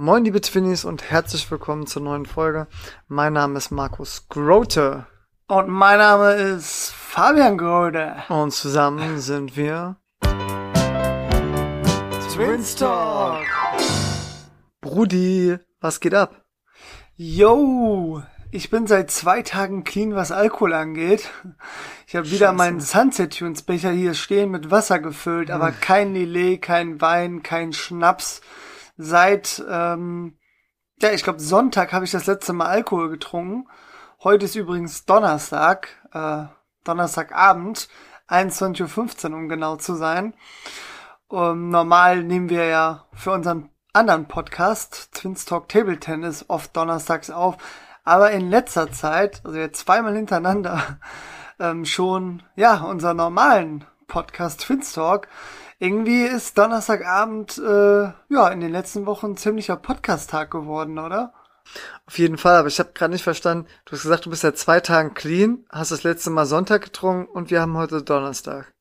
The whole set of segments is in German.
Moin liebe Twinnies und herzlich willkommen zur neuen Folge. Mein Name ist Markus Grote. Und mein Name ist Fabian Grote. Und zusammen sind wir Twins Talk. Brudi, was geht ab? Yo, ich bin seit zwei Tagen clean, was Alkohol angeht. Ich habe wieder meinen Sunset Tunes Becher hier stehen mit Wasser gefüllt, aber kein Lillet, kein Wein, kein Schnaps seit, ähm, ja, ich glaube, Sonntag habe ich das letzte Mal Alkohol getrunken. Heute ist übrigens Donnerstag, äh, Donnerstagabend, 21.15 Uhr, um genau zu sein. Um, normal nehmen wir ja für unseren anderen Podcast, Twins Talk Table Tennis, oft donnerstags auf. Aber in letzter Zeit, also jetzt zweimal hintereinander, ähm, schon, ja, unser normalen Podcast Twins Talk irgendwie ist Donnerstagabend äh, ja in den letzten Wochen ein ziemlicher Podcast-Tag geworden, oder? Auf jeden Fall, aber ich habe gerade nicht verstanden. Du hast gesagt, du bist seit zwei Tagen clean, hast das letzte Mal Sonntag getrunken und wir haben heute Donnerstag.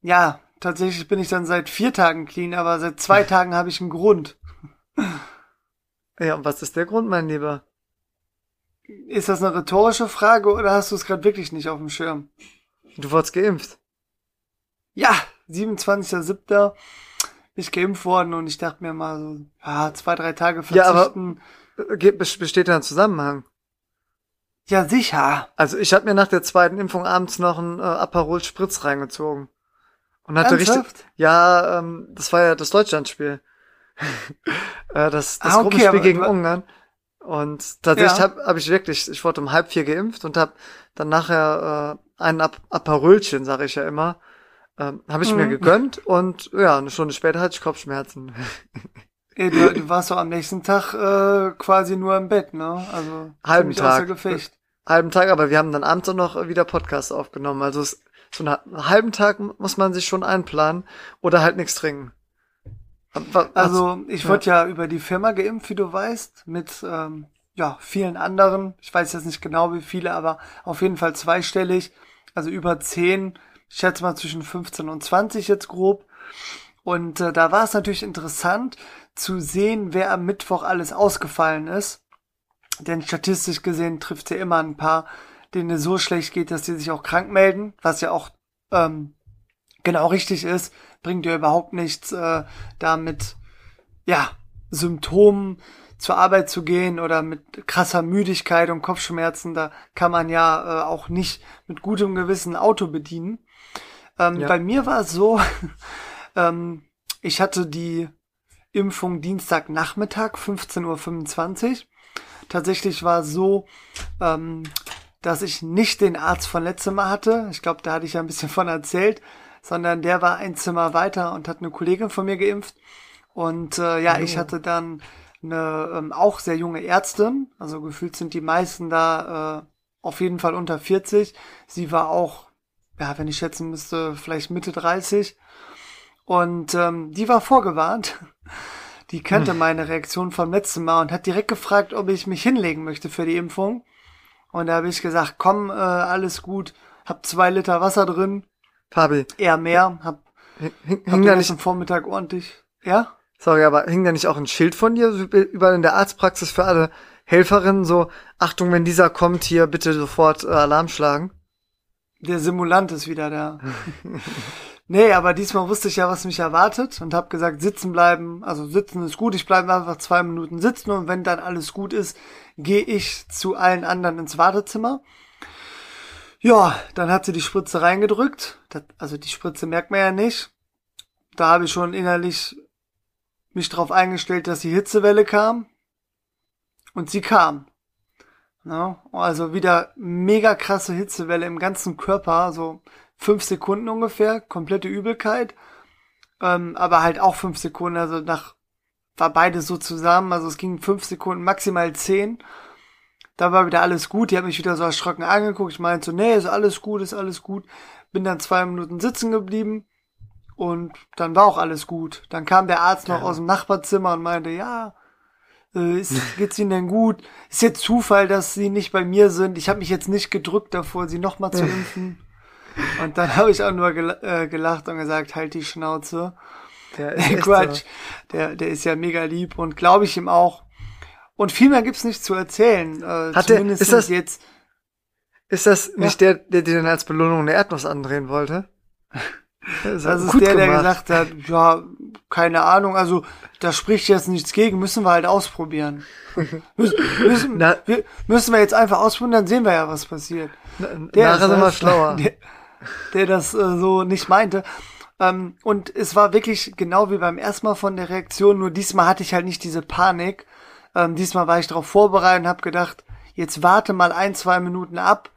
Ja, tatsächlich bin ich dann seit vier Tagen clean, aber seit zwei Tagen habe ich einen Grund. Ja, und was ist der Grund, mein Lieber? Ist das eine rhetorische Frage oder hast du es gerade wirklich nicht auf dem Schirm? Du wurdest geimpft. Ja, 27.07. bin ich geimpft worden und ich dachte mir mal so, ja, zwei, drei Tage verzichten. Ja, aber äh, besteht da ein Zusammenhang? Ja, sicher. Also ich habe mir nach der zweiten Impfung abends noch einen äh, Aperol Spritz reingezogen. Und hatte Ernsthaft? richtig. Ja, ähm, das war ja das Deutschlandspiel. äh, das das Ah, okay, Gruppenspiel gegen Ungarn. Und tatsächlich Ja. habe hab ich wirklich, ich wurde um halb vier geimpft und habe dann nachher äh, ein Ap Aperolchen, sage ich ja immer, ähm, habe ich mir Mhm. gegönnt und ja, eine Stunde später hatte ich Kopfschmerzen. Ey, du, du warst doch am nächsten Tag äh, quasi nur im Bett, ne? Also Halben Tag. Gefecht. halben Tag, aber wir haben dann abends auch noch wieder Podcast aufgenommen. Also es, so einen halben Tag muss man sich schon einplanen oder halt nichts trinken. Aber- Also ich ja. wurde ja über die Firma geimpft, wie du weißt, mit ähm, ja vielen anderen. Ich weiß jetzt nicht genau wie viele, aber auf jeden Fall zweistellig. Also über zehn. Ich schätze mal zwischen 15 und 20 jetzt grob. Und äh, da war es natürlich interessant zu sehen, wer am Mittwoch alles ausgefallen ist. Denn statistisch gesehen trifft ja immer ein paar, denen es so schlecht geht, dass die sich auch krank melden, was ja auch ähm, genau richtig ist, bringt ja überhaupt nichts, äh, da mit ja, Symptomen zur Arbeit zu gehen oder mit krasser Müdigkeit und Kopfschmerzen, da kann man ja äh, auch nicht mit gutem Gewissen Auto bedienen. Ähm, Ja. Bei mir war es so, ähm, ich hatte die Impfung Dienstagnachmittag, 15.25 Uhr. Tatsächlich war es so, ähm, dass ich nicht den Arzt von letztem Mal hatte. Ich glaube, da hatte ich ja ein bisschen von erzählt, sondern der war ein Zimmer weiter und hat eine Kollegin von mir geimpft. Und äh, ja, ich hatte dann eine ähm, auch sehr junge Ärztin. Also gefühlt sind die meisten da äh, auf jeden Fall unter 40. Sie war auch, ja, wenn ich schätzen müsste, vielleicht Mitte 30. Und ähm, die war vorgewarnt. Die kannte meine Reaktion vom letzten Mal und hat direkt gefragt, ob ich mich hinlegen möchte für die Impfung. Und da habe ich gesagt, komm, äh, alles gut. Hab zwei Liter Wasser drin, Fabi, eher mehr. Hab, hing, hab hing den da nicht, Vormittag ordentlich. Ja? sorry, aber hing da nicht auch ein Schild von dir überall in der Arztpraxis für alle Helferinnen so, Achtung, wenn dieser kommt, hier bitte sofort äh, Alarm schlagen? Der Simulant ist wieder da. nee, aber diesmal wusste ich ja, was mich erwartet und habe gesagt, sitzen bleiben. Also sitzen ist gut, ich bleibe einfach zwei Minuten sitzen und wenn dann alles gut ist, gehe ich zu allen anderen ins Wartezimmer. Ja, dann hat sie die Spritze reingedrückt. Das, also die Spritze merkt man ja nicht. Da habe ich schon innerlich mich drauf eingestellt, dass die Hitzewelle kam. Und sie kam. Ja, also wieder mega krasse Hitzewelle im ganzen Körper, so fünf Sekunden ungefähr, komplette Übelkeit. Ähm, aber halt auch fünf Sekunden, also nach war beides so zusammen, also es ging fünf Sekunden, maximal zehn. Da war wieder alles gut, die hat mich wieder so erschrocken angeguckt. Ich meinte so, nee, ist alles gut, ist alles gut. Bin dann zwei Minuten sitzen geblieben und dann war auch alles gut. Dann kam der Arzt noch Ja. aus dem Nachbarzimmer und meinte, ja, äh, ist, geht's Ihnen denn gut? Ist jetzt Zufall, dass Sie nicht bei mir sind. Ich habe mich jetzt nicht gedrückt davor, Sie nochmal zu impfen. Und dann habe ich auch nur gel äh, gelacht und gesagt, halt die Schnauze. Der ist Quatsch. so. Der, der ist ja mega lieb und glaube ich ihm auch. Und viel mehr gibt's nicht zu erzählen. Äh, Hat der- zumindest ist das- jetzt. Ist das nicht der, der dir dann als Belohnung eine Erdnuss andrehen wollte? Das, Das ist der, der gemacht. gesagt hat, ja, keine Ahnung, also da spricht jetzt nichts gegen, müssen wir halt ausprobieren. müssen, müssen, Na- wir, müssen wir jetzt einfach ausprobieren, dann sehen wir ja, was passiert. Der Nachher ist sind wir schlauer. Der, der das äh, so nicht meinte. Ähm, und es war wirklich genau wie beim ersten Mal von der Reaktion, nur diesmal hatte ich halt nicht diese Panik. Ähm, diesmal war ich darauf vorbereitet und habe gedacht, jetzt warte mal ein, zwei Minuten ab.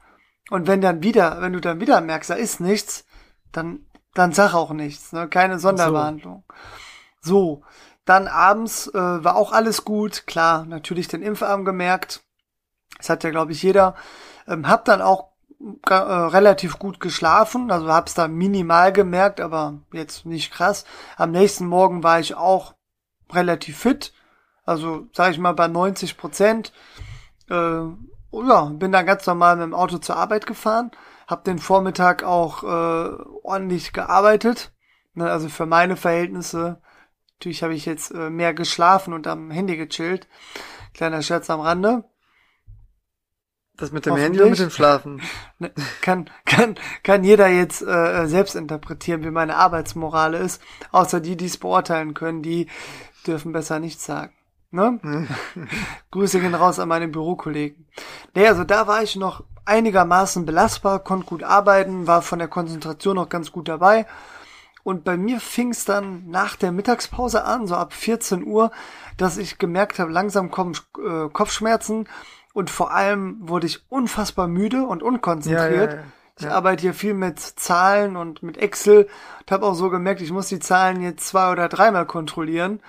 Und wenn dann wieder, wenn du dann wieder merkst, da ist nichts, dann, dann sag auch nichts, ne? Keine Sonderbehandlung. So, dann abends äh, war auch alles gut. Klar, natürlich den Impfarm gemerkt. Das hat ja, glaube ich, jeder. Ähm, hab dann auch äh, relativ gut geschlafen, also hab's da minimal gemerkt, aber jetzt nicht krass. Am nächsten Morgen war ich auch relativ fit, also sage ich mal bei 90 Prozent. Äh, ja, bin dann ganz normal mit dem Auto zur Arbeit gefahren, hab den Vormittag auch äh, ordentlich gearbeitet, ne, also für meine Verhältnisse. Natürlich habe ich jetzt äh, mehr geschlafen und am Handy gechillt. Kleiner Scherz am Rande. Das mit dem Handy und mit dem Schlafen. Ne, kann, kann, kann jeder jetzt äh, selbst interpretieren, wie meine Arbeitsmorale ist, außer die, die es beurteilen können, die dürfen besser nichts sagen. Ne? Grüße gehen raus an meine Bürokollegen. Nee, also da war ich noch einigermaßen belastbar, konnte gut arbeiten, war von der Konzentration noch ganz gut dabei. Und bei mir fing es dann nach der Mittagspause an, so ab 14 Uhr, dass ich gemerkt habe, langsam kommen äh, Kopfschmerzen und vor allem wurde ich unfassbar müde und unkonzentriert. Ja, ja, ja. Ich arbeite hier viel mit Zahlen und mit Excel und habe auch so gemerkt, ich muss die Zahlen jetzt zwei oder dreimal kontrollieren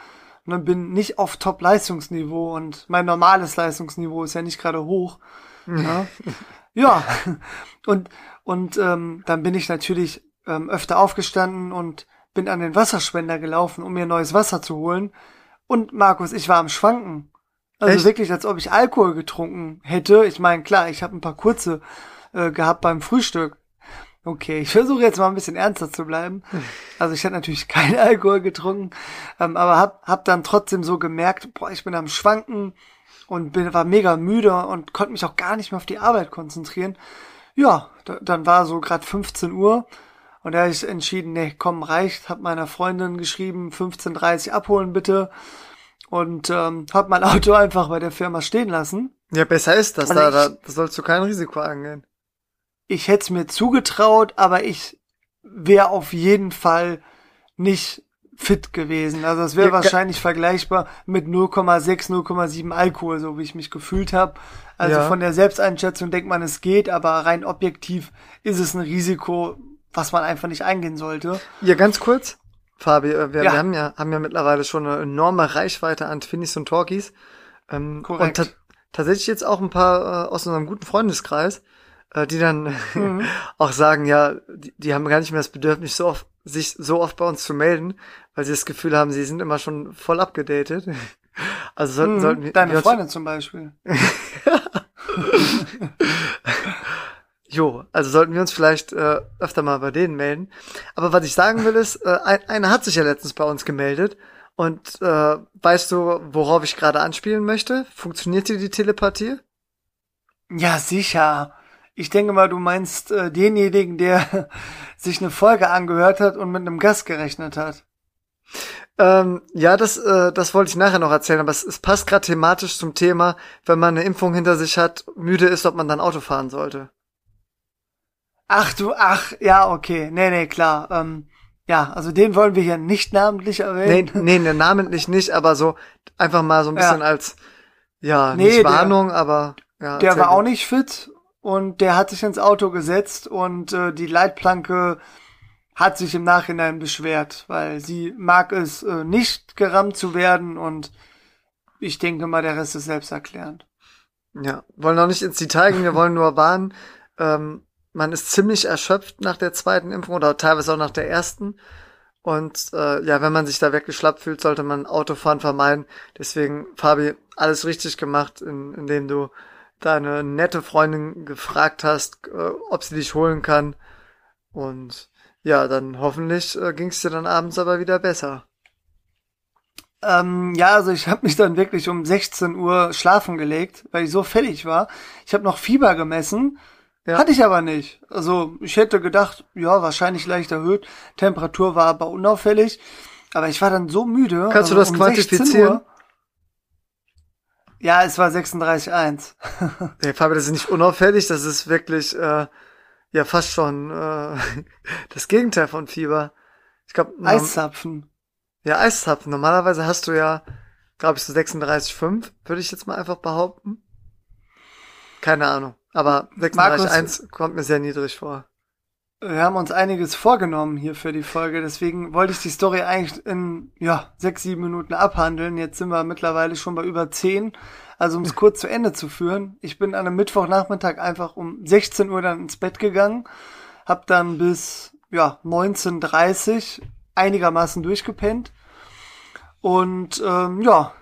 und dann bin nicht auf Top-Leistungsniveau und mein normales Leistungsniveau ist ja nicht gerade hoch. Ja, ja. und und ähm, dann bin ich natürlich ähm, öfter aufgestanden und bin an den Wasserspender gelaufen, um mir neues Wasser zu holen. Und Markus, ich war am Schwanken. Also Echt? wirklich, als ob ich Alkohol getrunken hätte. Ich meine, klar, ich habe ein paar kurze äh, gehabt beim Frühstück. Okay, ich versuche jetzt mal ein bisschen ernster zu bleiben. Also ich hatte natürlich keinen Alkohol getrunken, ähm, aber hab, hab dann trotzdem so gemerkt, boah, ich bin am Schwanken und bin, war mega müde und konnte mich auch gar nicht mehr auf die Arbeit konzentrieren. Ja, da, dann war so gerade 15 Uhr und da habe ich entschieden, nee, komm, reicht. Hab meiner Freundin geschrieben, 15.30 abholen bitte und ähm, hab mein Auto einfach bei der Firma stehen lassen. Ja, besser ist das. Also Da, da, da sollst du kein Risiko angehen. ich hätte es mir zugetraut, aber ich wäre auf jeden Fall nicht fit gewesen. Also es wäre Ja, wahrscheinlich vergleichbar mit 0,6, 0,7 Alkohol, so wie ich mich gefühlt habe. Also Ja. von der Selbsteinschätzung denkt man, es geht, aber rein objektiv ist es ein Risiko, was man einfach nicht eingehen sollte. Ja, ganz kurz. Fabi, äh, wir, Ja. wir haben ja, haben ja mittlerweile schon eine enorme Reichweite an Twinis und Talkies. Ähm, Korrekt. Und ta tatsächlich jetzt auch ein paar äh, aus unserem guten Freundeskreis, äh, die dann Mhm. auch sagen, ja, die, die haben gar nicht mehr das Bedürfnis, so oft, sich so oft bei uns zu melden, weil sie das Gefühl haben, sie sind immer schon voll abgedatet. Also sollten, Mhm. sollten wir, wir Deine uns- Freundin zum Beispiel. Jo, also sollten wir uns vielleicht äh, öfter mal bei denen melden. Aber was ich sagen will ist, äh, ein, einer hat sich ja letztens bei uns gemeldet. Und äh, weißt du, worauf ich gerade anspielen möchte? Funktioniert dir die Telepathie? Ja, sicher. Ich denke mal, du meinst äh, denjenigen, der sich eine Folge angehört hat und mit einem Gast gerechnet hat. Ähm, ja, das, äh, das wollte ich nachher noch erzählen, aber es, es passt gerade thematisch zum Thema, wenn man eine Impfung hinter sich hat, müde ist, ob man dann Auto fahren sollte. Ach du, ach, ja, okay. Nee, nee, klar. Ähm, ja, also den wollen wir hier nicht namentlich erwähnen. nee, nee, namentlich nicht, aber so einfach mal so ein Ja. bisschen als, ja, Nee, nicht der- Warnung, aber ja. der war du. auch nicht fit und der hat sich ins Auto gesetzt und äh, die Leitplanke hat sich im Nachhinein beschwert, weil sie mag es äh, nicht gerammt zu werden und ich denke mal, der Rest ist selbsterklärend. Ja, wollen auch nicht ins Detail gehen, wir wollen nur warnen. Ähm, man ist ziemlich erschöpft nach der zweiten Impfung oder teilweise auch nach der ersten. Und äh, ja, wenn man sich da weggeschlappt fühlt, sollte man Autofahren vermeiden. Deswegen, Fabi, alles richtig gemacht, in, indem du deine nette Freundin gefragt hast, äh, ob sie dich holen kann. Und ja, dann hoffentlich äh, ging es dir dann abends aber wieder besser. Ähm, ja, also ich habe mich dann wirklich um 16 Uhr schlafen gelegt, weil ich so fertig war. Ich habe noch Fieber gemessen, ja. hatte ich aber nicht. Also ich hätte gedacht, ja, wahrscheinlich leicht erhöht. Temperatur war aber unauffällig. Aber ich war dann so müde. Kannst also du das um quantifizieren? ja, es war 36,1. hey, Fabio, das ist nicht unauffällig, das ist wirklich äh, ja fast schon äh, das Gegenteil von Fieber. Ich glaube Eiszapfen. Ja, Eiszapfen. Normalerweise hast du ja, glaube ich, so 36,5, würde ich jetzt mal einfach behaupten. Keine Ahnung. Aber 36,1 kommt mir sehr niedrig vor. Wir haben uns einiges vorgenommen hier für die Folge, deswegen wollte ich die Story eigentlich in, ja, sechs, sieben Minuten abhandeln. Jetzt sind wir mittlerweile schon bei über zehn. Also um es kurz zu Ende zu führen. Ich bin an einem Mittwochnachmittag einfach um 16 Uhr dann ins Bett gegangen, hab dann bis, ja, 19.30 einigermaßen durchgepennt. Und ähm, ja,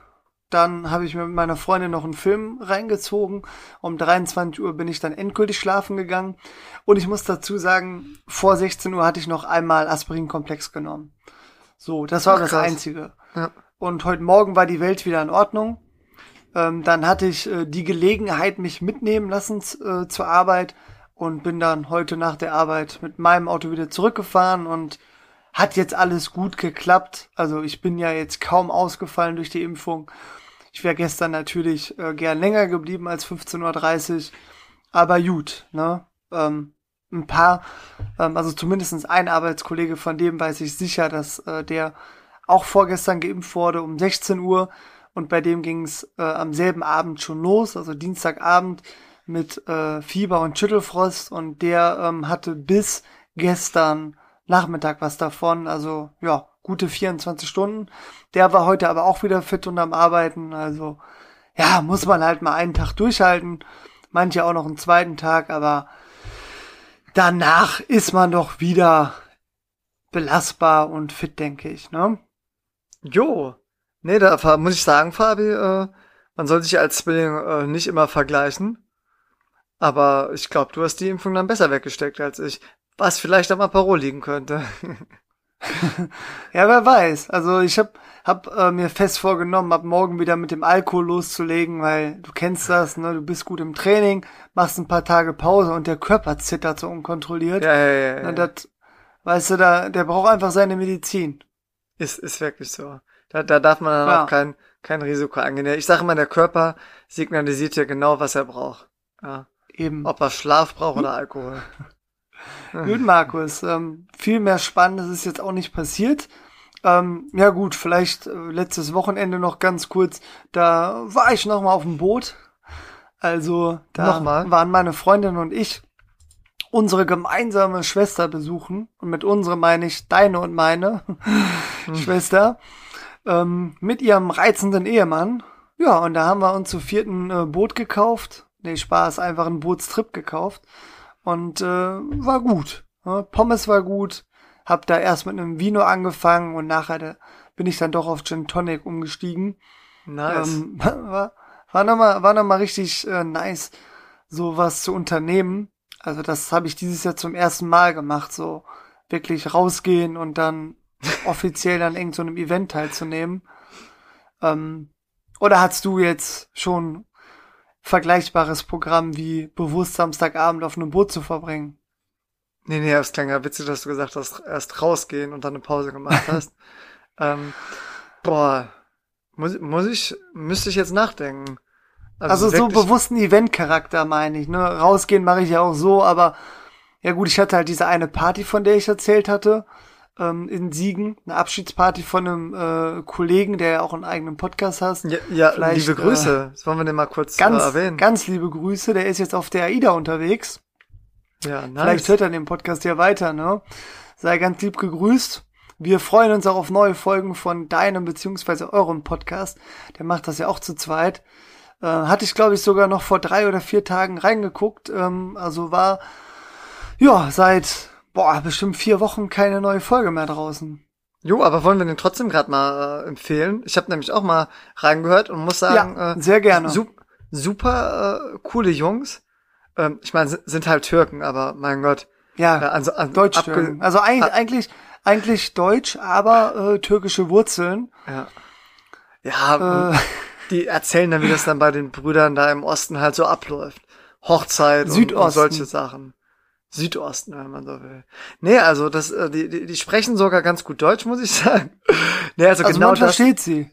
dann habe ich mir mit meiner Freundin noch einen Film reingezogen. Um 23 Uhr bin ich dann endgültig schlafen gegangen. Und ich muss dazu sagen, vor 16 Uhr hatte ich noch einmal Aspirinkomplex genommen. So, das war Ach, das krass. Einzige. Ja. Und heute Morgen war die Welt wieder in Ordnung. Ähm, dann hatte ich äh, die Gelegenheit, mich mitnehmen lassen äh, zur Arbeit und bin dann heute nach der Arbeit mit meinem Auto wieder zurückgefahren und hat jetzt alles gut geklappt. Also ich bin ja jetzt kaum ausgefallen durch die Impfung. Ich wäre gestern natürlich äh, gern länger geblieben als 15.30 Uhr. Aber gut, ne? Ähm, ein paar, ähm, also zumindestens ein Arbeitskollege von dem weiß ich sicher, dass äh, der auch vorgestern geimpft wurde um 16 Uhr und bei dem ging es äh, am selben Abend schon los, also Dienstagabend mit äh, Fieber und Schüttelfrost und der ähm, hatte bis gestern Nachmittag was davon, also ja, gute 24 Stunden. Der war heute aber auch wieder fit und am Arbeiten, also ja, muss man halt mal einen Tag durchhalten, manche auch noch einen zweiten Tag, aber danach ist man doch wieder belastbar und fit, denke ich, ne? Jo. Nee, da muss ich sagen, Fabi, äh, man soll sich als Zwilling äh, nicht immer vergleichen. Aber ich glaube, du hast die Impfung dann besser weggesteckt als ich. Was vielleicht am Aparo liegen könnte. ja, wer weiß. Also ich habe hab, äh, mir fest vorgenommen, ab morgen wieder mit dem Alkohol loszulegen, weil du kennst das, ne? Du bist gut im Training, machst ein paar Tage Pause und der Körper zittert so unkontrolliert. Ja, ja, ja. ja. Ne, das, weißt du, da, der braucht einfach seine Medizin. Ist, ist wirklich so. Da, da darf man dann ja. auch kein, kein Risiko eingehen. Ich sage immer, der Körper signalisiert ja genau, was er braucht. Ja. Eben. Ob er Schlaf braucht oder Alkohol. Gut, Markus. Ähm, viel mehr Spannendes ist jetzt auch nicht passiert. Ähm, ja gut, vielleicht äh, letztes Wochenende noch ganz kurz. Da war ich noch mal auf dem Boot. Also da Nochmal? waren meine Freundin und ich unsere gemeinsame Schwester besuchen. Und mit unsere meine ich deine und meine hm. Schwester. Ähm, mit ihrem reizenden Ehemann. Ja, und da haben wir uns zu vierten äh, Boot gekauft. Nee, Spaß, einfach einen Bootstrip gekauft. Und äh, war gut. Ja, Pommes war gut. Hab da erst mit einem Vino angefangen und nachher da bin ich dann doch auf Gin Tonic umgestiegen. Nice. Ähm, war, war nochmal war noch mal richtig äh, nice, sowas zu unternehmen. Also das habe ich dieses Jahr zum ersten Mal gemacht, so wirklich rausgehen und dann offiziell an irgendeinem so Event teilzunehmen. Ähm, oder hast du jetzt schon vergleichbares Programm wie bewusst Samstagabend auf einem Boot zu verbringen? Nee, nee, es klang ja witzig, dass du gesagt hast, erst rausgehen und dann eine Pause gemacht hast. ähm, boah, muss, muss ich, müsste ich jetzt nachdenken. Also, also so bewussten Eventcharakter meine ich, ne? Rausgehen mache ich ja auch so, aber ja gut, ich hatte halt diese eine Party, von der ich erzählt hatte ähm, in Siegen, eine Abschiedsparty von einem äh, Kollegen, der ja auch einen eigenen Podcast hat. Ja, ja liebe Grüße. Äh, das wollen wir den mal kurz ganz, äh, erwähnen. Ganz liebe Grüße. Der ist jetzt auf der AIDA unterwegs. Ja, nice. Vielleicht hört er den Podcast ja weiter, ne? Sei ganz lieb gegrüßt. Wir freuen uns auch auf neue Folgen von deinem beziehungsweise eurem Podcast. Der macht das ja auch zu zweit. Äh, hatte ich, glaube ich, sogar noch vor drei oder vier Tagen reingeguckt. Ähm, also war ja seit boah, bestimmt vier Wochen keine neue Folge mehr draußen. Jo, aber wollen wir den trotzdem gerade mal äh, empfehlen? Ich habe nämlich auch mal reingehört und muss sagen, ja, äh, sehr gerne. Su super äh, coole Jungs. Ähm, ich meine, sind halt Türken, aber mein Gott. Ja, äh, also, also Deutsch-Türken. Also eigentlich, eigentlich, eigentlich Deutsch, aber äh, türkische Wurzeln. Ja. Ja, Äh, die erzählen dann, wie das dann bei den Brüdern da im Osten halt so abläuft. Hochzeit und, und solche Sachen. Südosten, wenn man so will. Nee, also das, äh, die, die, die sprechen sogar ganz gut Deutsch, muss ich sagen. Nee, also, also genau man das, versteht sie.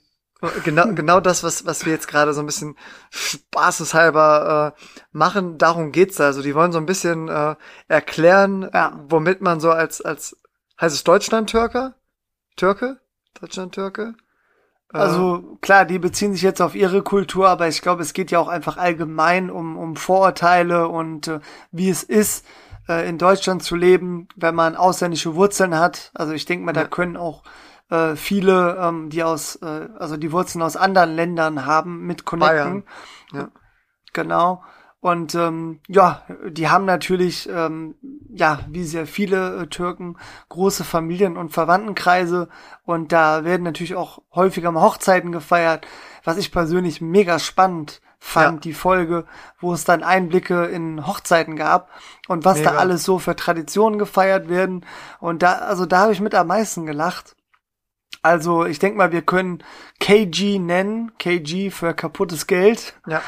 genau, genau das, was, was wir jetzt gerade so ein bisschen spaßeshalber äh, machen, darum geht's da. Also die wollen so ein bisschen äh, erklären, Ja. womit man so als, als heißt es Deutschland-Türker? Türke? Deutschland-Türke? Äh, Also klar, die beziehen sich jetzt auf ihre Kultur, aber ich glaube, es geht ja auch einfach allgemein um, um Vorurteile und äh, wie es ist, äh, in Deutschland zu leben, wenn man ausländische Wurzeln hat. Also ich denke mal, da Ja. können auch äh, viele, ähm, die aus, äh, also die Wurzeln aus anderen Ländern haben, mit connecten. Bayern. Ja. Genau. Und ähm, ja, die haben natürlich, ähm, ja, wie sehr viele äh, Türken, große Familien- und Verwandtenkreise. Und da werden natürlich auch häufiger mal Hochzeiten gefeiert, was ich persönlich mega spannend fand, Ja. die Folge, wo es dann Einblicke in Hochzeiten gab und was da Mega. alles so für Traditionen gefeiert werden. Und da, also da habe ich mit am meisten gelacht. Also ich denke mal, wir können KG nennen, KG für kaputtes Geld. ja.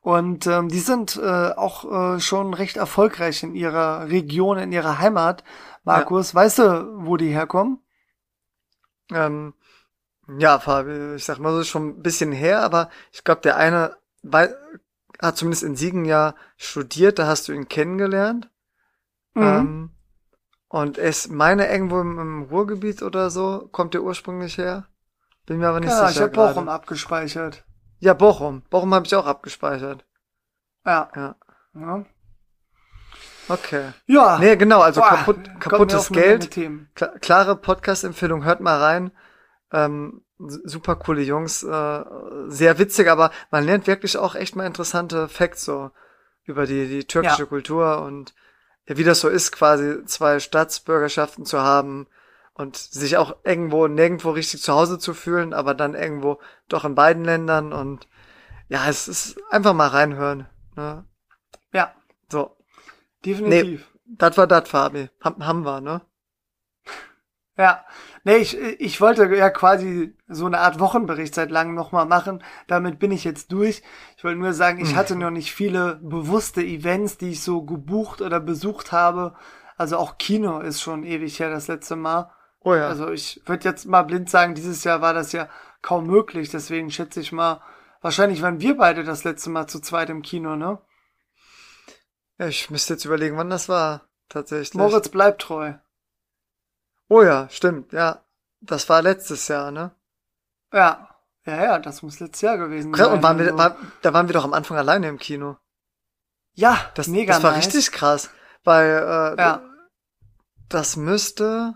Und ähm, die sind äh, auch äh, schon recht erfolgreich in ihrer Region, in ihrer Heimat. Markus, weißt du, wo die herkommen? Ähm, ja, Fabi, ich sag mal so, ist schon ein bisschen her, aber ich glaube, der eine wei- hat zumindest in Siegen ja studiert, da hast du ihn kennengelernt. Mhm. Ähm, und es meine irgendwo im, im Ruhrgebiet oder so, kommt der ursprünglich her? Bin mir aber nicht ja, ich sicher. habe Bochum gerade. abgespeichert. Ja, Bochum. Bochum habe ich auch abgespeichert. Ja. Ja. Ja. Okay. ja. Nee, genau, also Boah, kaputt, kaputtes Geld. Klare Podcast-Empfehlung, hört mal rein. Ähm, super coole Jungs, äh, sehr witzig, aber man lernt wirklich auch echt mal interessante Facts so über die, die türkische Ja. Kultur und ja, wie das so ist, quasi zwei Staatsbürgerschaften zu haben und sich auch irgendwo nirgendwo richtig zu Hause zu fühlen, aber dann irgendwo doch in beiden Ländern und ja, es ist einfach mal reinhören. Ne? Ja, So, definitiv. das war das, Fabi. Haben wir, ne? Ja, nee, ich, ich wollte ja quasi so eine Art Wochenbericht seit langem nochmal machen. Damit bin ich jetzt durch. Ich wollte nur sagen, ich hatte noch nicht viele bewusste Events, die ich so gebucht oder besucht habe. Also auch Kino ist schon ewig her das letzte Mal. Oh ja. Also ich würde jetzt mal blind sagen, dieses Jahr war das ja kaum möglich. Deswegen schätze ich mal, wahrscheinlich waren wir beide das letzte Mal zu zweit im Kino, ne? ja, ich müsste jetzt überlegen, wann das war. Tatsächlich. Moritz bleibt treu. Oh ja, stimmt, ja. Das war letztes Jahr, ne? Ja. Ja, ja, das muss letztes Jahr gewesen sein. Und waren wir, also- war, da waren wir doch am Anfang alleine im Kino. ja, Das, mega das war nice. richtig krass. Weil äh, Ja. das müsste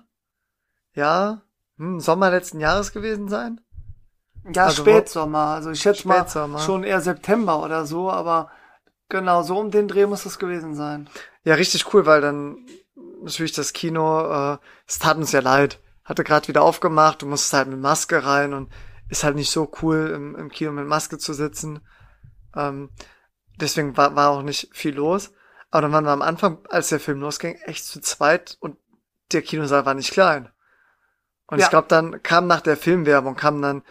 ja hm, Sommer letzten Jahres gewesen sein. Ja, Also Spätsommer. Also ich schätze mal schon eher September oder so, aber genau so um den Dreh muss das gewesen sein. Ja, richtig cool, weil dann natürlich das Kino, äh, es tat uns ja leid. Hatte gerade wieder aufgemacht, du musstest halt mit Maske rein und ist halt nicht so cool, im, im Kino mit Maske zu sitzen. Ähm, deswegen war, war auch nicht viel los. Aber dann waren wir am Anfang, als der Film losging, echt zu zweit und der Kinosaal war nicht klein. Und Ja. ich glaube, dann kam nach der Filmwerbung, kam dann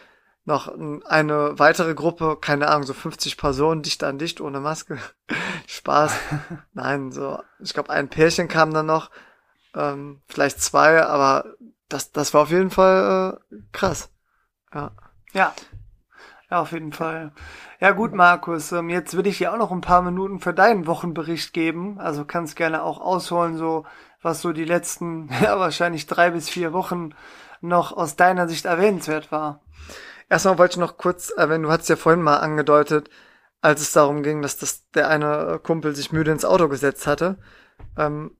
noch ein- eine weitere Gruppe, keine Ahnung, so 50 Personen, dicht an dicht, ohne Maske. Spaß. Nein, so, ich glaube, ein Pärchen kam dann noch, ähm, vielleicht zwei, aber das, das war auf jeden Fall äh, krass. Ja. Ja. Ja, auf jeden Fall. Ja gut, Markus, ähm, jetzt will ich dir auch noch ein paar Minuten für deinen Wochenbericht geben. Also kannst gerne auch ausholen, so was so die letzten, ja wahrscheinlich drei bis vier Wochen noch aus deiner Sicht erwähnenswert war. Erstmal wollte ich noch kurz erwähnen, du hattest ja vorhin mal angedeutet, als es darum ging, dass das der eine Kumpel sich müde ins Auto gesetzt hatte. Ähm,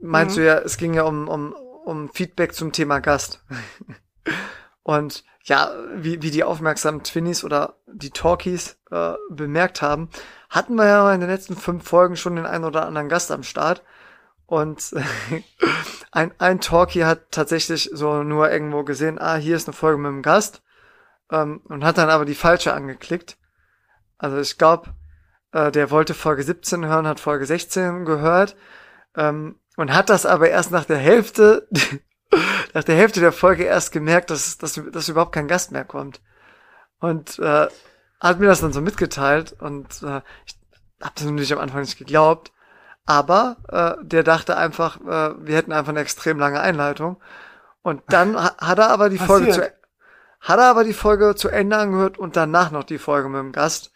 meinst Mhm. du ja, es ging ja um, um, um Feedback zum Thema Gast. Und ja, wie, wie die aufmerksamen Twinnies oder die Talkies äh, bemerkt haben, hatten wir ja in den letzten fünf Folgen schon den einen oder anderen Gast am Start. Und ein, ein Talkie hat tatsächlich so nur irgendwo gesehen, ah, hier ist eine Folge mit einem Gast ähm, und hat dann aber die falsche angeklickt. Also ich glaube, äh, der wollte Folge 17 hören, hat Folge 16 gehört ähm, und hat das aber erst nach der Hälfte, nach der Hälfte der Folge erst gemerkt, dass, dass, dass überhaupt kein Gast mehr kommt. Und äh, hat mir das dann so mitgeteilt und äh, ich habe das natürlich am Anfang nicht geglaubt. Aber äh, der dachte einfach, äh, wir hätten einfach eine extrem lange Einleitung. Und dann ha hat er aber die Folge zu, hat er aber die Folge zu Ende angehört und danach noch die Folge mit dem Gast.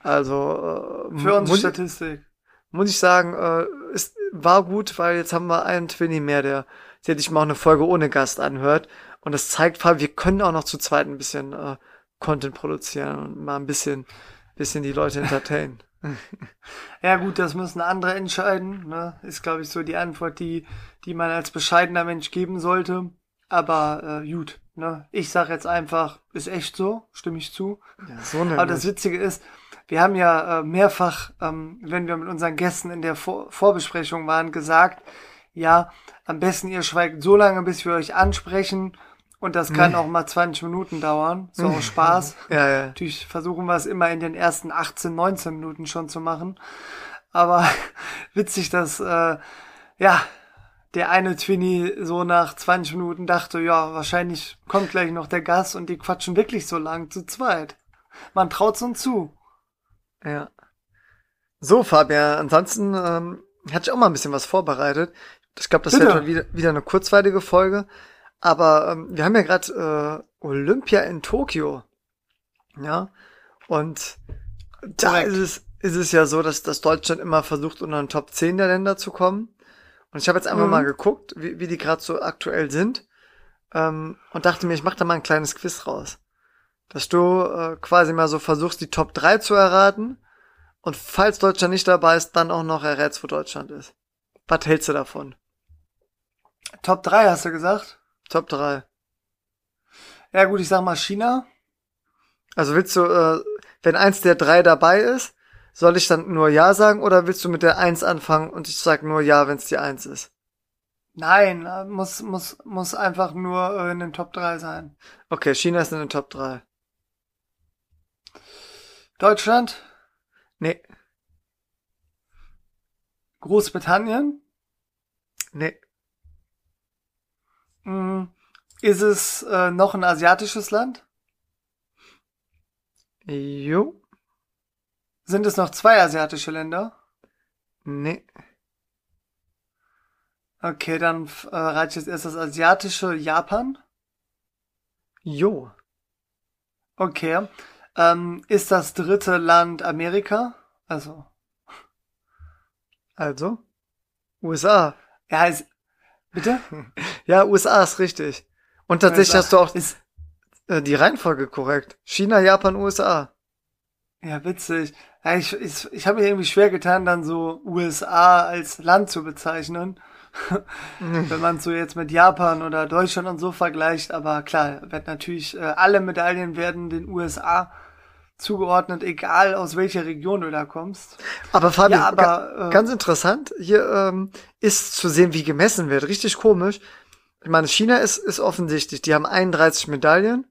Also äh, für uns muss, Statistik. Muss ich sagen, äh, ist, war gut, weil jetzt haben wir einen Twinny mehr, der sich mal auch eine Folge ohne Gast anhört. Und das zeigt, wir können auch noch zu zweit ein bisschen äh, Content produzieren und mal ein bisschen, bisschen die Leute entertainen. ja gut, das müssen andere entscheiden. Ne? Ist, glaube ich, so die Antwort, die, die man als bescheidener Mensch geben sollte. Aber äh, gut, ne? ich sage jetzt einfach, ist echt so, stimme ich zu. Ja, so Aber das Witzige ist, wir haben ja äh, mehrfach, ähm, wenn wir mit unseren Gästen in der Vor Vorbesprechung waren, gesagt, ja, am besten ihr schweigt so lange, bis wir euch ansprechen und das kann auch mal 20 Minuten dauern. So aus Spaß. ja, ja. Natürlich versuchen wir es immer in den ersten 18, 19 Minuten schon zu machen. Aber witzig, dass äh, ja der eine Twinny so nach 20 Minuten dachte, ja, wahrscheinlich kommt gleich noch der Gast und die quatschen wirklich so lang zu zweit. Man traut's uns zu. Ja. So, Fabian, ansonsten ähm, hatte ich auch mal ein bisschen was vorbereitet. Ich glaube, das Bitte. wird wieder, wieder eine kurzweilige Folge. Aber ähm, wir haben ja gerade äh, Olympia in Tokio. Ja. Und da ist es, ist es ja so, dass, dass Deutschland immer versucht, unter den Top 10 der Länder zu kommen. Und ich habe jetzt einfach mhm. mal geguckt, wie, wie die gerade so aktuell sind. Ähm, und dachte mir, ich mache da mal ein kleines Quiz raus. Dass du äh, quasi mal so versuchst, die Top 3 zu erraten. Und falls Deutschland nicht dabei ist, dann auch noch errätst, wo Deutschland ist. Was hältst du davon? Top 3 hast du gesagt? Top 3. Ja gut, ich sag mal China. Also willst du, äh, wenn eins der drei dabei ist, soll ich dann nur Ja sagen oder willst du mit der Eins anfangen und ich sag nur Ja, wenn es die Eins ist? Nein, äh, muss, muss, muss einfach nur äh, in den Top 3 sein. Okay, China ist in den Top 3. Deutschland? Nee. Großbritannien? Nee. Hm, ist es äh, noch ein asiatisches Land? Jo. Sind es noch zwei asiatische Länder? Nee. Okay, dann äh, reicht jetzt erst das asiatische Japan. Jo. Okay. Ähm, ist das dritte Land Amerika? Also. Also? USA. Ja, ist, Bitte? Ja, USA ist richtig. Und tatsächlich USA. hast du auch ist, äh, die Reihenfolge korrekt. China, Japan, USA. Ja, witzig. Ja, ich ich, ich habe mir irgendwie schwer getan, dann so USA als Land zu bezeichnen. Wenn man so jetzt mit Japan oder Deutschland und so vergleicht. Aber klar, wird natürlich, äh, alle Medaillen werden den USA zugeordnet, egal aus welcher Region du da kommst. Aber Fabian, ja, aber, äh, ganz interessant, hier ähm, ist zu sehen, wie gemessen wird. Richtig komisch. Ich meine, China ist, ist offensichtlich, die haben 31 Medaillen.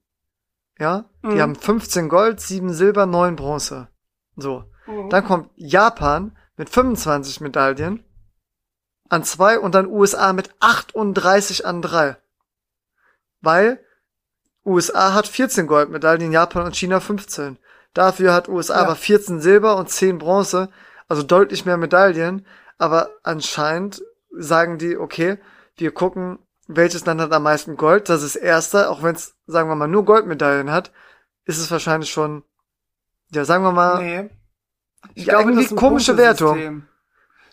Ja, die mhm. haben 15 Gold, 7 Silber, 9 Bronze. So. Mhm. Dann kommt Japan mit 25 Medaillen an 2 und dann USA mit 38 an 3. Weil USA hat 14 Goldmedaillen, Japan und China 15. Dafür hat USA ja. aber 14 Silber und 10 Bronze, also deutlich mehr Medaillen. Aber anscheinend sagen die, okay, wir gucken, welches Land hat am meisten Gold. Das ist erster, auch wenn es, sagen wir mal, nur Goldmedaillen hat, ist es wahrscheinlich schon, ja, sagen wir mal, nee. ich ja, glaube, irgendwie komische Wertung.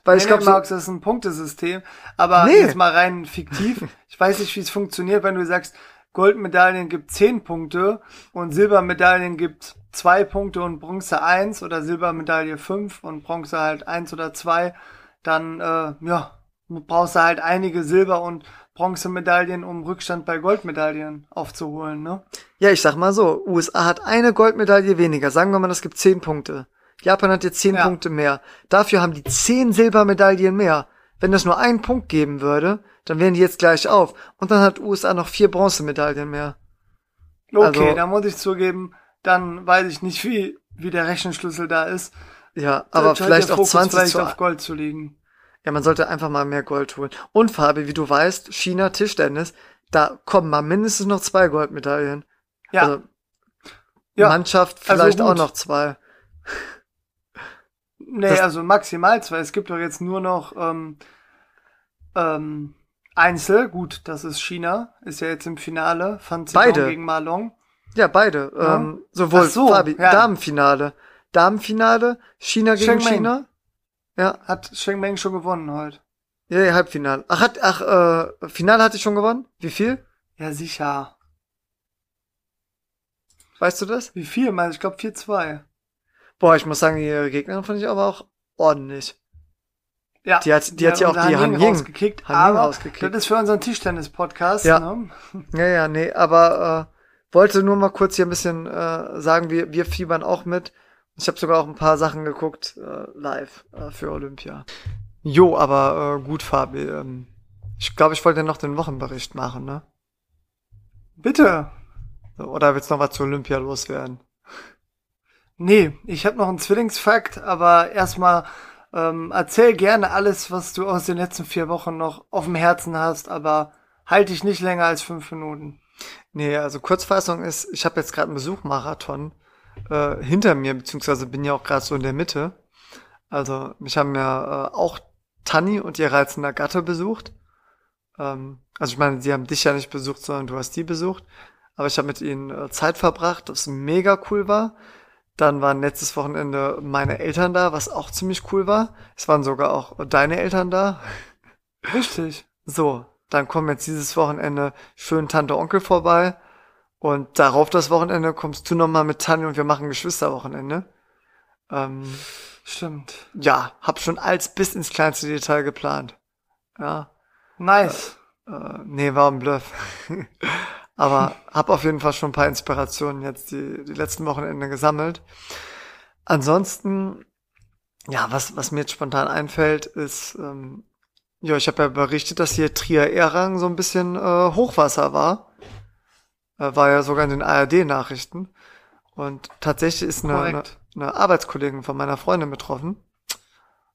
Weil nee, ich glaube, nee, Max, das ist ein Punktesystem. Aber nee. jetzt mal rein fiktiv. ich weiß nicht, wie es funktioniert, wenn du sagst, Goldmedaillen gibt 10 Punkte und Silbermedaillen gibt zwei Punkte und Bronze eins oder Silbermedaille fünf und Bronze halt eins oder zwei, dann äh, ja, brauchst du halt einige Silber- und Bronzemedaillen, um Rückstand bei Goldmedaillen aufzuholen, ne? Ja, ich sag mal so, USA hat eine Goldmedaille weniger. Sagen wir mal, das gibt zehn Punkte. Japan hat jetzt zehn ja. Punkte mehr. Dafür haben die zehn Silbermedaillen mehr. Wenn das nur einen Punkt geben würde, dann wären die jetzt gleich auf. Und dann hat USA noch vier Bronzemedaillen mehr. Okay, also, da muss ich zugeben, dann weiß ich nicht, wie, wie der Rechenschlüssel da ist. Ja, aber vielleicht auch 20 vielleicht zu, auf Gold zu legen. Ja, man sollte einfach mal mehr Gold holen. Und Fabi, wie du weißt, China Tischtennis, da kommen mal mindestens noch zwei Goldmedaillen. Ja. Also, Ja, Mannschaft also vielleicht gut. auch noch zwei. Nee, Das- also maximal zwei. Es gibt doch jetzt nur noch ähm, ähm, Einzel. Gut, das ist China. Ist ja jetzt im Finale. Zidong Beide. gegen Malong. Ja, beide. Ja. Ähm, sowohl so, Fabi, ja. Damenfinale. Damenfinale, China gegen Shengmeng. China. Ja, Hat Sheng Meng schon gewonnen heute. ja, ja, Halbfinale. Ach, hat, ach, äh, Finale hatte ich schon gewonnen? Wie viel? Ja, sicher. Weißt du das? Wie viel? Ich glaube 4-2. Boah, ich muss sagen, ihre Gegnerin fand ich aber auch ordentlich. Ja, Die hat- die hat ja auch die Han Ying rausgekickt. Han aber rausgekickt. das ist für unseren Tischtennis-Podcast. Ja. Ne? Ja, ja, nee, aber äh, wollte nur mal kurz hier ein bisschen äh, sagen, wir, wir fiebern auch mit. Ich habe sogar auch ein paar Sachen geguckt äh, live äh, für Olympia. Jo, aber äh, gut, Fabi. Ähm, ich glaube, ich wollte noch den Wochenbericht machen, ne? Bitte. Oder willst du noch was zu Olympia loswerden? Nee, ich habe noch einen Zwillingsfakt, aber erstmal ähm, erzähl gerne alles, was du aus den letzten vier Wochen noch auf dem Herzen hast, aber halte dich nicht länger als fünf Minuten. Nee, also Kurzfassung ist, ich habe jetzt gerade einen Besuchmarathon äh, hinter mir, beziehungsweise bin ja auch gerade so in der Mitte. Also mich haben ja äh, auch Tanni und ihr reizender Gatte besucht. Ähm, also ich meine, sie haben dich ja nicht besucht, sondern du hast die besucht. Aber ich habe mit ihnen äh, Zeit verbracht, das mega cool war. Dann waren letztes Wochenende meine Eltern da, was auch ziemlich cool war. Es waren sogar auch deine Eltern da. Richtig. So, dann kommen jetzt dieses Wochenende schön Tante Onkel vorbei. Und darauf das Wochenende kommst du nochmal mit Tanja und wir machen Geschwisterwochenende. Ähm, Stimmt. ja, hab schon als bis ins kleinste Detail geplant. Ja, Nice. äh, nee, war ein Bluff. Aber hab auf jeden Fall schon ein paar Inspirationen jetzt die, die letzten Wochenende gesammelt. Ansonsten, ja, was, was mir jetzt spontan einfällt, ist, ähm, ja, ich habe ja berichtet, dass hier Trier-Errang so ein bisschen äh, Hochwasser war. Äh, war ja sogar in den ARD-Nachrichten. Und tatsächlich ist eine, eine, eine Arbeitskollegin von meiner Freundin betroffen.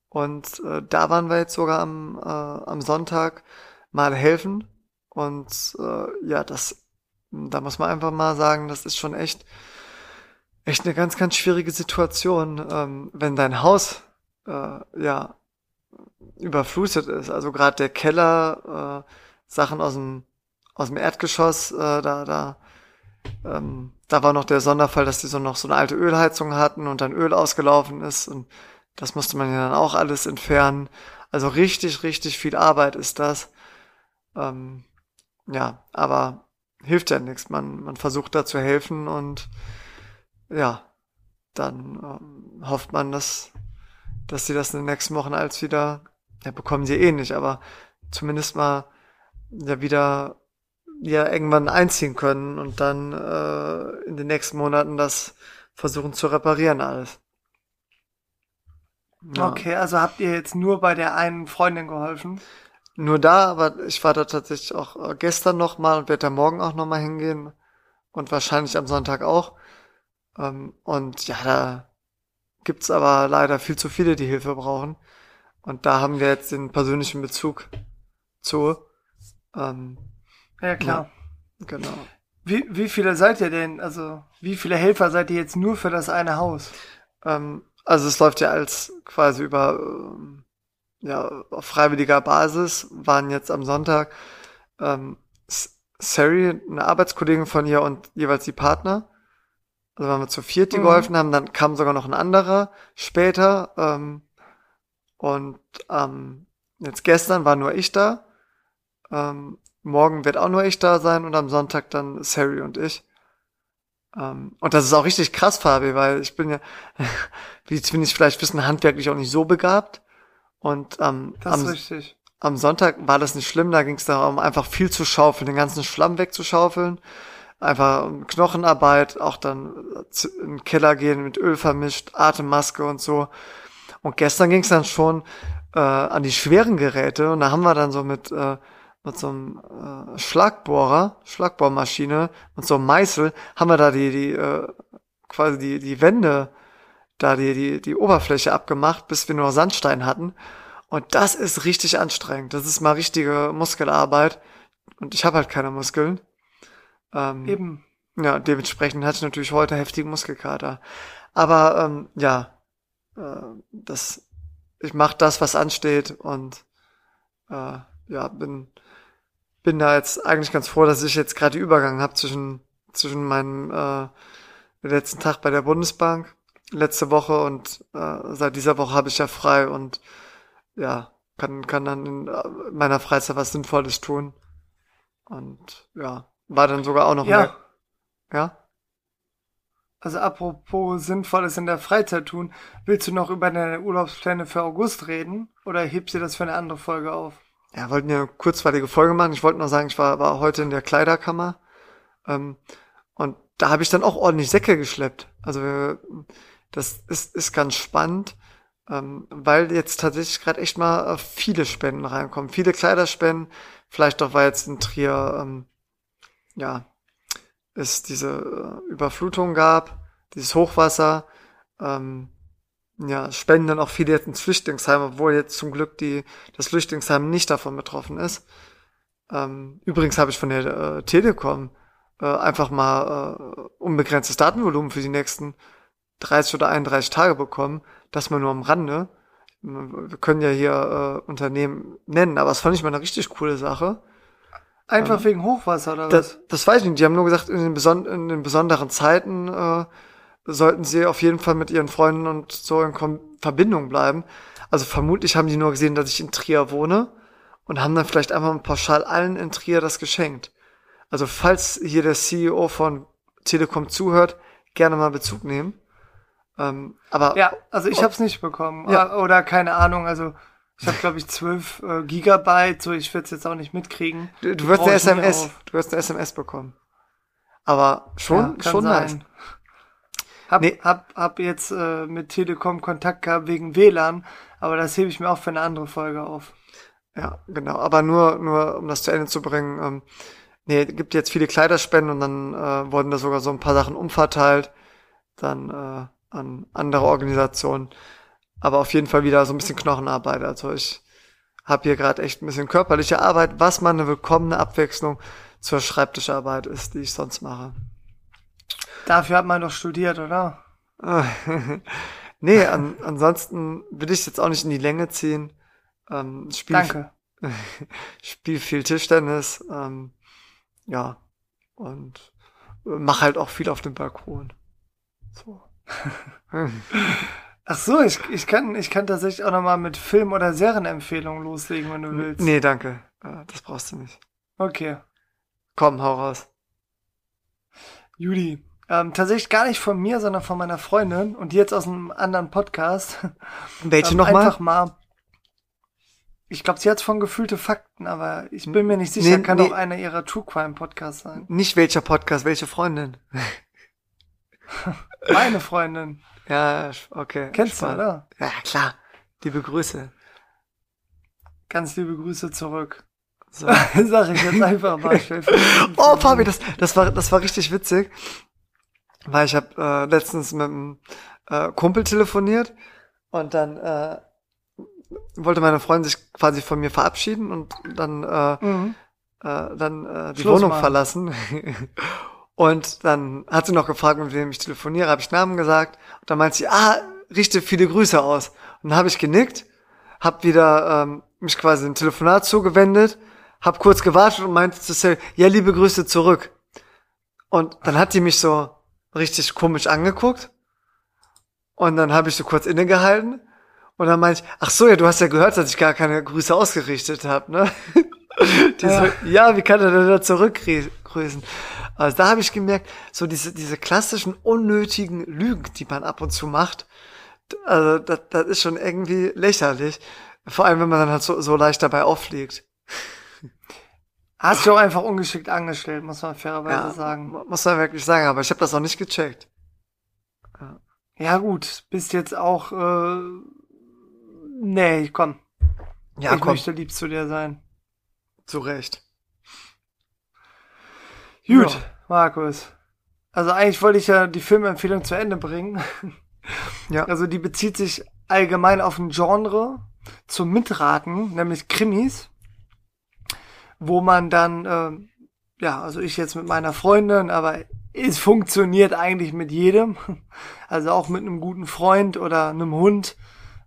Und äh, da waren wir jetzt sogar am, äh, am Sonntag mal helfen. Und äh, ja, das, da muss man einfach mal sagen, das ist schon echt, echt eine ganz, ganz schwierige Situation, ähm, wenn dein Haus äh, ja überflutet ist. Also gerade der Keller, äh, Sachen aus dem aus dem Erdgeschoss, äh, da da ähm, da war noch der Sonderfall, dass die so noch so eine alte Ölheizung hatten und dann Öl ausgelaufen ist und das musste man ja dann auch alles entfernen. Also richtig, richtig viel Arbeit ist das. Ähm, ja, aber hilft ja nichts. Man, man versucht da zu helfen und ja, dann ähm, hofft man, dass, dass sie das in den nächsten Wochen als wieder, ja, bekommen sie eh nicht, aber zumindest mal ja wieder ja irgendwann einziehen können und dann äh, in den nächsten Monaten das versuchen zu reparieren alles. Ja. Okay, also habt ihr jetzt nur bei der einen Freundin geholfen? Nur da, aber ich war da tatsächlich auch äh, gestern noch mal und werde da morgen auch noch mal hingehen und wahrscheinlich am Sonntag auch. Ähm, und ja, da gibt's aber leider viel zu viele, die Hilfe brauchen. Und da haben wir jetzt den persönlichen Bezug zu. Ähm, Ja, klar. genau. Wie, wie viele seid ihr denn? Also, wie viele Helfer seid ihr jetzt nur für das eine Haus? Ähm, also es läuft ja als quasi über ähm, ja, auf freiwilliger Basis, waren jetzt am Sonntag ähm, Sari, eine Arbeitskollegin von ihr und jeweils die Partner. Also waren wir zu viert, die Mhm. geholfen haben, dann kam sogar noch ein anderer später. Ähm, und ähm, jetzt gestern war nur ich da. Ähm, morgen wird auch nur ich da sein und am Sonntag dann Sari und ich. Ähm, und das ist auch richtig krass, Fabi, weil ich bin ja, wie jetzt bin ich vielleicht wissen, handwerklich auch nicht so begabt. Und ähm, am, am Sonntag war das nicht schlimm, da ging es darum, einfach viel zu schaufeln, den ganzen Schlamm wegzuschaufeln. Einfach um Knochenarbeit, auch dann äh, in den Keller gehen mit Öl vermischt, Atemmaske und so. Und gestern ging es dann schon äh, an die schweren Geräte und da haben wir dann so mit, äh, mit so einem äh, Schlagbohrer, Schlagbohrmaschine und so einem Meißel, haben wir da die, die äh, quasi die, die Wände, da die, die, die Oberfläche abgemacht, bis wir nur Sandstein hatten. Und das ist richtig anstrengend. Das ist mal richtige Muskelarbeit. Und ich habe halt keine Muskeln. Ähm, Eben. ja, dementsprechend hatte ich natürlich heute heftigen Muskelkater. Aber ähm, ja, äh, das, ich mache das, was ansteht und äh, ja, bin bin da jetzt eigentlich ganz froh, dass ich jetzt gerade Übergang habe zwischen zwischen meinem äh, letzten Tag bei der Bundesbank letzte Woche und äh, seit dieser Woche habe ich ja frei und ja, kann, kann dann in äh, meiner Freizeit was Sinnvolles tun. Und ja, war dann sogar auch noch Ja. mehr. Ja? Also apropos Sinnvolles in der Freizeit tun, willst du noch über deine Urlaubspläne für August reden oder hebst du das für eine andere Folge auf? Ja, wollten ja eine kurzweilige Folge machen. Ich wollte nur sagen, ich war, war heute in der Kleiderkammer. Ähm, und da habe ich dann auch ordentlich Säcke geschleppt. Also wir- das ist, ist ganz spannend, ähm, weil jetzt tatsächlich gerade echt mal äh, viele Spenden reinkommen. Viele Kleiderspenden. Vielleicht auch, weil jetzt in Trier ähm, ja es diese äh, Überflutung gab, dieses Hochwasser. Ähm, ja, spenden dann auch viele jetzt ins Flüchtlingsheim, obwohl jetzt zum Glück die, das Flüchtlingsheim nicht davon betroffen ist. Ähm, übrigens habe ich von der äh, Telekom äh, einfach mal äh, unbegrenztes Datenvolumen für die nächsten 30 oder 31 Tage bekommen. Das mal nur am Rande. Wir können ja hier äh, Unternehmen nennen, aber das fand ich mal eine richtig coole Sache. Einfach Ähm, wegen Hochwasser oder was? Das, das weiß ich nicht. Die haben nur gesagt, in den, beson in den besonderen Zeiten äh, sollten sie auf jeden Fall mit ihren Freunden und so in Kom Verbindung bleiben. Also vermutlich haben die nur gesehen, dass ich in Trier wohne und haben dann vielleicht einfach pauschal allen in Trier das geschenkt. Also falls hier der CEO von Telekom zuhört, gerne mal Bezug nehmen. Ähm, aber Ja, also ich hab's nicht bekommen. Ja. Ah, Oder keine Ahnung, also ich habe glaube ich 12 äh, Gigabyte, so ich werde jetzt auch nicht mitkriegen. du, du Die wirst eine SMS, du wirst eine SMS bekommen. Aber schon, Ja, schon nice. Hab, Nee. hab, hab jetzt äh, mit Telekom Kontakt gehabt wegen WLAN, aber das hebe ich mir auch für eine andere Folge auf. Ja, genau. Aber nur, nur um das zu Ende zu bringen, ähm, nee, gibt jetzt viele Kleiderspenden und dann äh, wurden da sogar so ein paar Sachen umverteilt, dann äh, an andere Organisationen. Aber auf jeden Fall wieder so ein bisschen Knochenarbeit. Also ich habe hier gerade echt ein bisschen körperliche Arbeit, was mal eine willkommene Abwechslung zur Schreibtischarbeit ist, die ich sonst mache. Dafür hat man doch studiert, oder? nee, an, ansonsten will ich jetzt auch nicht in die Länge ziehen. Ähm, spiel, Danke. spiel viel Tischtennis, ähm, ja, und mache halt auch viel auf dem Balkon. So. Ach so, ich, ich kann ich kann tatsächlich auch noch mal mit Film- oder Serienempfehlungen loslegen, wenn du willst. nee, danke. Äh, Das brauchst du nicht. Okay. Komm, hau raus. Judy. Ähm, tatsächlich gar nicht von mir, sondern von meiner Freundin und die jetzt aus einem anderen Podcast. Welche Ähm, nochmal? Einfach mal. Ich glaube, sie hat von gefühlte Fakten, aber ich bin mir nicht sicher, Nee, kann nee. auch einer ihrer True Crime Podcasts sein. Nicht welcher Podcast, welche Freundin? Meine Freundin. Ja, okay. Kennst du, spannend. oder? Ja, klar. Liebe Grüße. Ganz liebe Grüße zurück. So. Sag ich jetzt einfach mal. Oh, Fabi, das, das war, das war richtig witzig, weil ich habe äh, letztens mit einem äh, Kumpel telefoniert und dann äh, wollte meine Freundin sich quasi von mir verabschieden und dann äh, Mhm. äh, dann äh, die Schluss Wohnung machen. verlassen. und dann hat sie noch gefragt, mit wem ich telefoniere, habe ich Namen gesagt und dann meint sie, ah, richte viele Grüße aus. Und dann habe ich genickt, habe wieder ähm, mich quasi dem Telefonat zugewendet, habe kurz gewartet und meinte zu Sally, ja, liebe Grüße zurück. Und dann hat die mich so richtig komisch angeguckt und dann habe ich so kurz innegehalten und dann meinte ich, ach so, ja, du hast ja gehört, dass ich gar keine Grüße ausgerichtet habe, ne? Die Ja. so, ja, wie kann er denn da zurückgrüßen? Also da habe ich gemerkt, so diese, diese klassischen unnötigen Lügen, die man ab und zu macht, also das, das ist schon irgendwie lächerlich. Vor allem, wenn man dann halt so, so leicht dabei auffliegt. Hast du auch einfach ungeschickt angestellt, muss man fairerweise Ja, sagen. mu- muss man wirklich sagen, aber ich habe das auch nicht gecheckt. Ja gut, bist jetzt auch, äh, nee, komm. Ja, ich komm, möchte lieb zu dir sein. zu Recht. Gut, Ja. Markus. Also eigentlich wollte ich ja die Filmempfehlung zu Ende bringen. Ja. Also die bezieht sich allgemein auf ein Genre zum Mitraten, nämlich Krimis, wo man dann, ähm, ja, also ich jetzt mit meiner Freundin, aber es funktioniert eigentlich mit jedem. Also auch mit einem guten Freund oder einem Hund.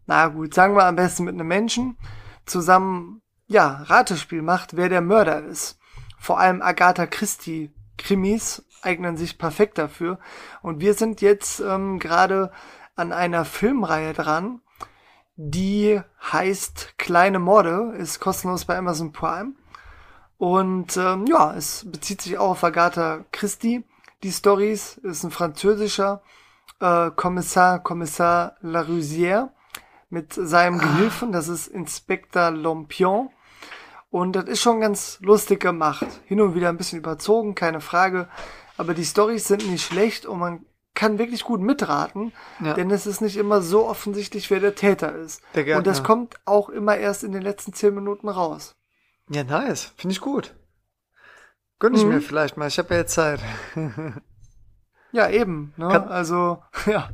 Na gut, sagen wir am besten mit einem Menschen. Zusammen, ja, Ratespiel macht, wer der Mörder ist. Vor allem Agatha Christie Krimis eignen sich perfekt dafür. Und wir sind jetzt ähm, gerade an einer Filmreihe dran, die heißt Kleine Morde, ist kostenlos bei Amazon Prime. Und ähm, ja, es bezieht sich auch auf Agatha Christie. Die Stories ist ein französischer äh, Kommissar, Kommissar Larusière mit seinem ah. Gehilfen, das ist Inspektor Lompion. Und das ist schon ganz lustig gemacht. Hin und wieder ein bisschen überzogen, keine Frage. Aber die Stories sind nicht schlecht und man kann wirklich gut mitraten, ja. denn es ist nicht immer so offensichtlich, wer der Täter ist. Der und das kommt auch immer erst in den letzten zehn Minuten raus. Ja, nice. Finde ich gut. Gönn ich mhm. mir vielleicht mal. Ich habe ja jetzt Zeit. ja, eben. Ne? Kann also, ja.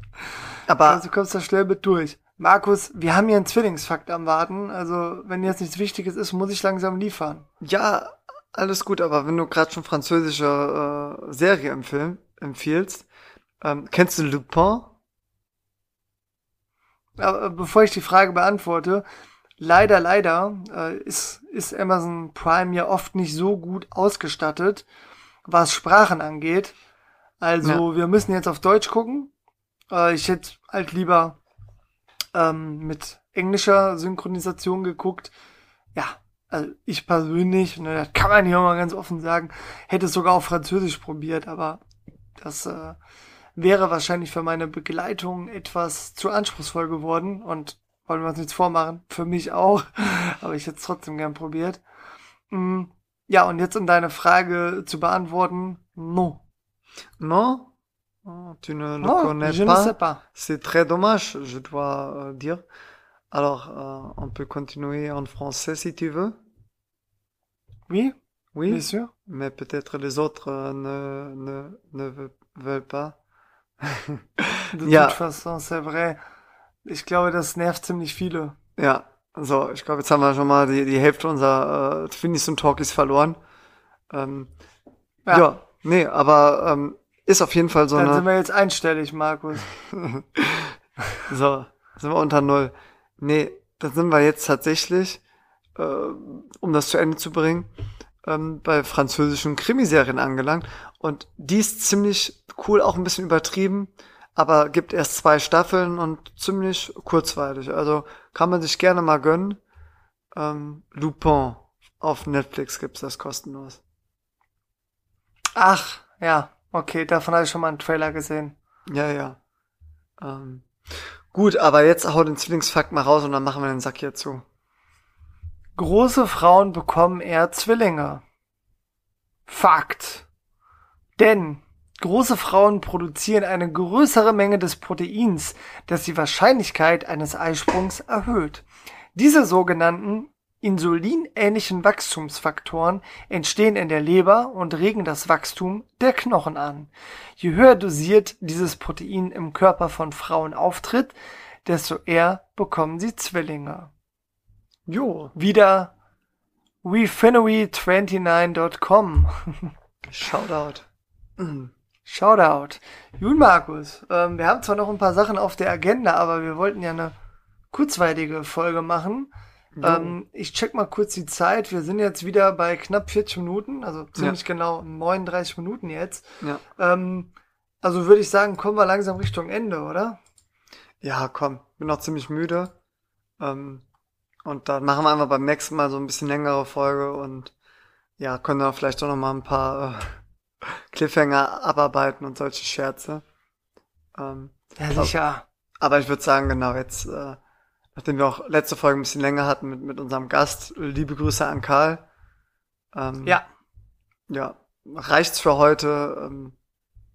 Aber also kommst da schnell mit durch. Markus, wir haben hier einen Zwillingsfakt am Warten. Also, wenn jetzt nichts Wichtiges ist, muss ich langsam liefern. Ja, alles gut, aber wenn du gerade schon französische äh, Serie im Film empfiehlst, ähm, kennst du Lupin? Aber bevor ich die Frage beantworte, leider, leider äh, ist, ist Amazon Prime ja oft nicht so gut ausgestattet, was Sprachen angeht. Also ja. wir müssen jetzt auf Deutsch gucken. Äh, ich hätte halt lieber ähm, mit englischer Synchronisation geguckt. Ja, also ich persönlich, ne, das kann man hier mal ganz offen sagen, hätte es sogar auf Französisch probiert, aber das äh, wäre wahrscheinlich für meine Begleitung etwas zu anspruchsvoll geworden und wollen wir uns nichts vormachen? Für mich auch. Aber ich hätte es trotzdem gern probiert. Mm, ja, und jetzt um deine Frage zu beantworten, no. Non? Oh, tu ne le oh, connais je pas. Ne sais pas. C'est très dommage, je dois euh, dire. Alors, euh, on peut continuer en français si tu veux. Oui, oui, bien sûr. Mais peut-être les autres euh, ne, ne, ne veulent pas. De toute façon, c'est vrai. Ich glaube, das nervt ziemlich viele. Ja, so, ich glaube, jetzt haben wir schon mal die, die Hälfte unserer äh, Finis und Talkies verloren. Ähm, ja. ja, nee, aber ähm, ist auf jeden Fall so Dann eine... sind wir jetzt einstellig, Markus. so, sind wir unter Null. Nee, dann sind wir jetzt tatsächlich, äh, um das zu Ende zu bringen, ähm, bei französischen Krimiserien angelangt. Und die ist ziemlich cool, auch ein bisschen übertrieben aber gibt erst zwei Staffeln und ziemlich kurzweilig. Also kann man sich gerne mal gönnen. Ähm, Lupin auf Netflix gibt's das kostenlos. Ach, ja, okay, davon habe ich schon mal einen Trailer gesehen. Ja, ja. Ähm, gut, aber jetzt hau den Zwillingsfakt mal raus und dann machen wir den Sack hier zu. Große Frauen bekommen eher Zwillinge. Fakt. Denn Große Frauen produzieren eine größere Menge des Proteins, das die Wahrscheinlichkeit eines Eisprungs erhöht. Diese sogenannten insulinähnlichen Wachstumsfaktoren entstehen in der Leber und regen das Wachstum der Knochen an. Je höher dosiert dieses Protein im Körper von Frauen auftritt, desto eher bekommen sie Zwillinge. Jo. Wieder wefinery29.com. Shoutout. Shoutout. Nun, Markus, ähm, wir haben zwar noch ein paar Sachen auf der Agenda, aber wir wollten ja eine kurzweilige Folge machen. Ähm, ich check mal kurz die Zeit. Wir sind jetzt wieder bei knapp 40 Minuten, also ziemlich ja. genau 39 Minuten jetzt. Ja. Ähm, also würde ich sagen, kommen wir langsam Richtung Ende, oder? Ja, komm, bin noch ziemlich müde. Ähm, und dann machen wir einfach beim nächsten Mal so ein bisschen längere Folge und ja, können wir vielleicht auch noch mal ein paar äh, Cliffhanger abarbeiten und solche Scherze. Ähm, ja, sicher. Aber ich würde sagen, genau, jetzt, äh, nachdem wir auch letzte Folge ein bisschen länger hatten mit, mit unserem Gast, liebe Grüße an Karl. Ähm, ja. Ja, reicht's für heute. Ähm,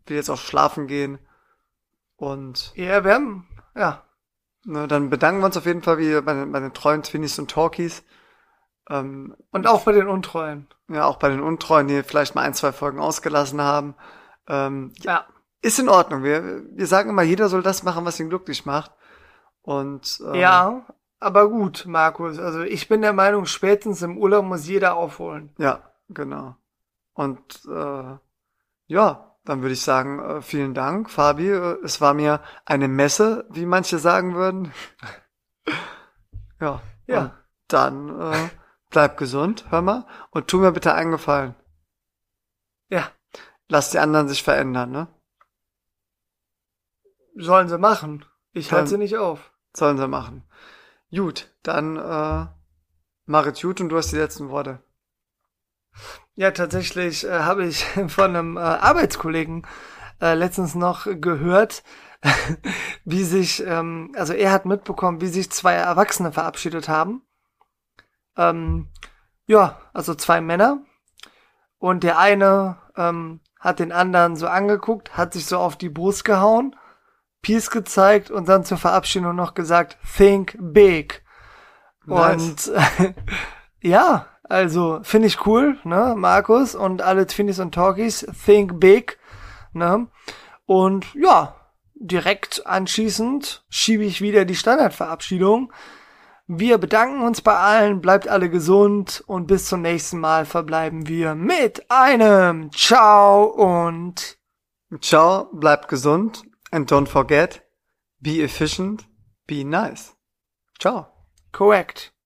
will jetzt auch schlafen gehen. Und. Ja, wir haben, ja. Ne, dann bedanken wir uns auf jeden Fall wie bei bei den treuen Twinnies und Talkies. Ähm, und auch bei den Untreuen. Ja, auch bei den Untreuen, die vielleicht mal ein, zwei Folgen ausgelassen haben. Ähm, ja. Ist in Ordnung. Wir, wir sagen immer, jeder soll das machen, was ihn glücklich macht. Und ähm, ja, aber gut, Markus. Also ich bin der Meinung, spätestens im Urlaub muss jeder aufholen. Ja, genau. Und äh, ja, dann würde ich sagen, äh, vielen Dank, Fabi. Äh, es war mir eine Messe, wie manche sagen würden. ja. Ja. Und dann äh, bleib gesund, hör mal. Und tu mir bitte einen Gefallen. Ja. Lass die anderen sich verändern, ne? Sollen sie machen. Ich halte sie nicht auf. Sollen sie machen. Gut, dann äh, mach es gut und du hast die letzten Worte. Ja, tatsächlich äh, habe ich von einem äh, Arbeitskollegen äh, letztens noch gehört, wie sich, ähm, also er hat mitbekommen, wie sich zwei Erwachsene verabschiedet haben. Ähm, ja, also zwei Männer. Und der eine ähm, hat den anderen so angeguckt, hat sich so auf die Brust gehauen, Peace gezeigt und dann zur Verabschiedung noch gesagt, think big. Nice. Und ja, also finde ich cool, ne, Markus und alle Twinnies und Talkies, think big, ne? Und ja, direkt anschließend schiebe ich wieder die Standardverabschiedung. Wir bedanken uns bei allen, bleibt alle gesund und bis zum nächsten Mal verbleiben wir mit einem Ciao und Ciao, bleib gesund and don't forget, be efficient, be nice. Ciao. correct.